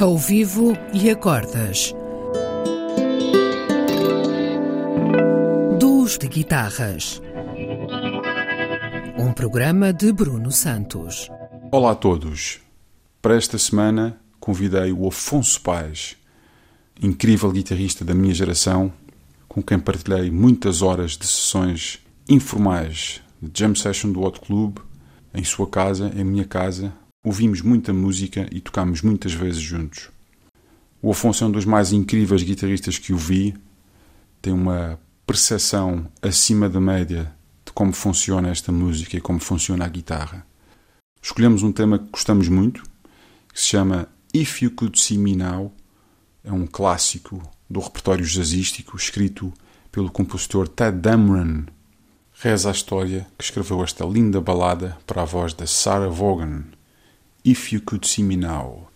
ao vivo e a cordas. Duos de guitarras. Um programa de Bruno Santos. Olá a todos. Para esta semana convidei o Afonso Paz, incrível guitarrista da minha geração, com quem partilhei muitas horas de sessões informais de jam session do Hot Club, em sua casa, em minha casa. Ouvimos muita música e tocámos muitas vezes juntos. O Afonso é um dos mais incríveis guitarristas que o vi, tem uma percepção acima da média de como funciona esta música e como funciona a guitarra. Escolhemos um tema que gostamos muito, que se chama If You Could See Me Now. É um clássico do repertório jazzístico escrito pelo compositor Ted Damron. Reza a história que escreveu esta linda balada para a voz da Sarah Vaughan. If You Could See Me Now.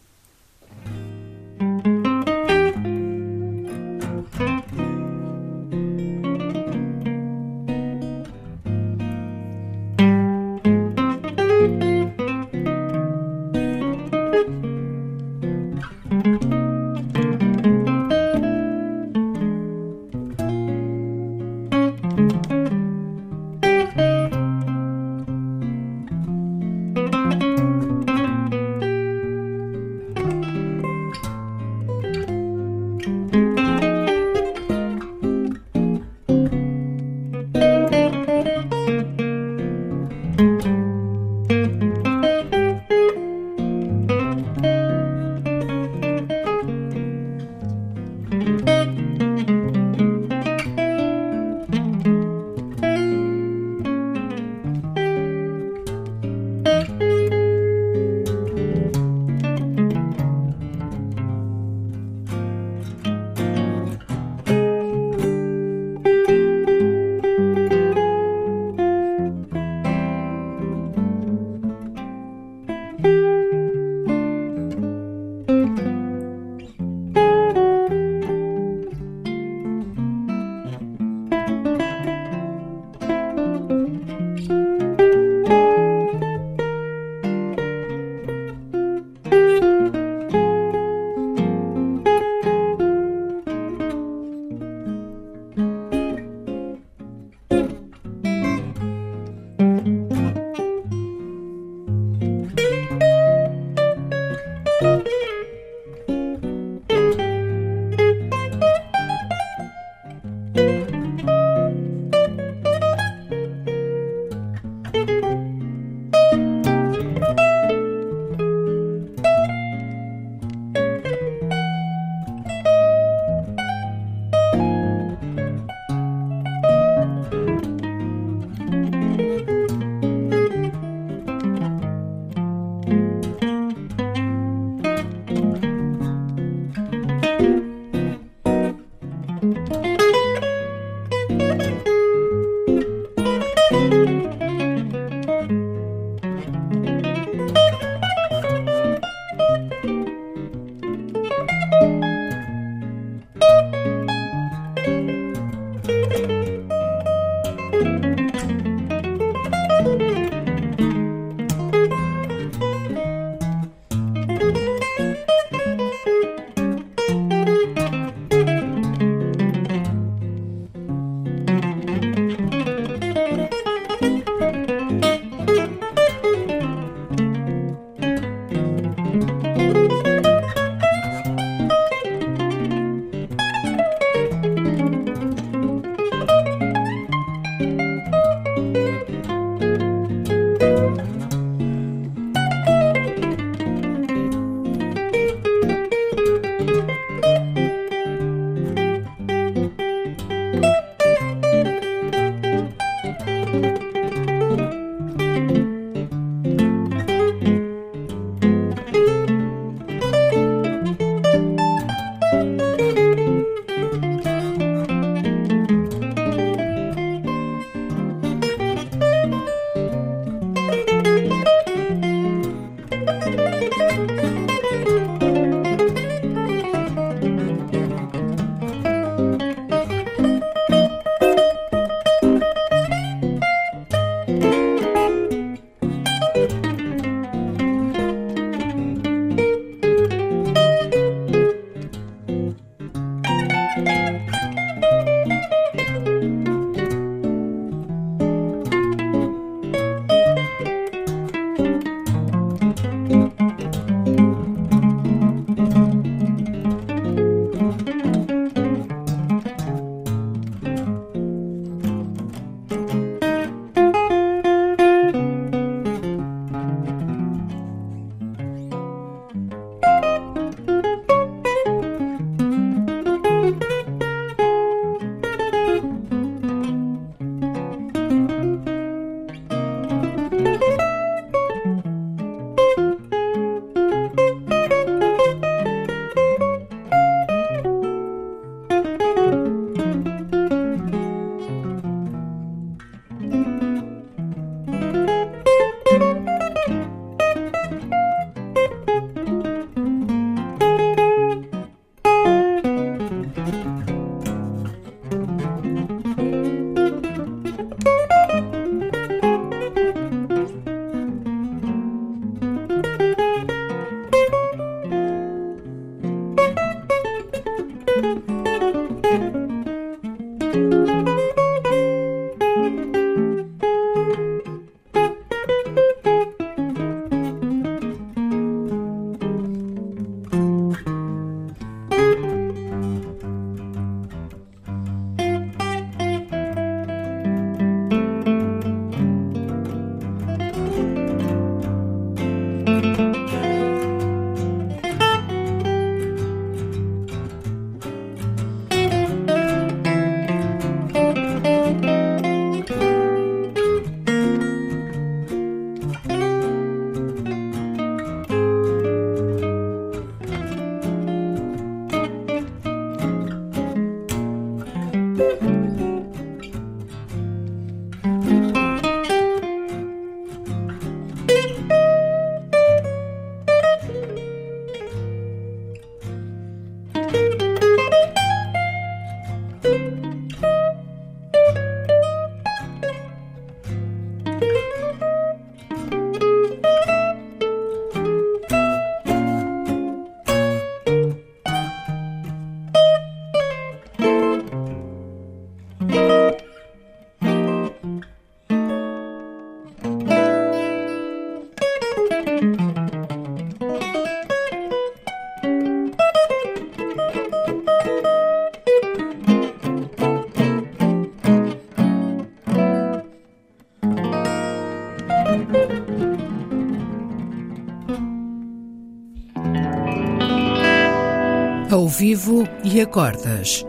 Ao vivo e a cordas.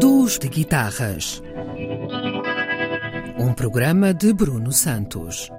Duos de guitarras. Um programa de Bruno Santos.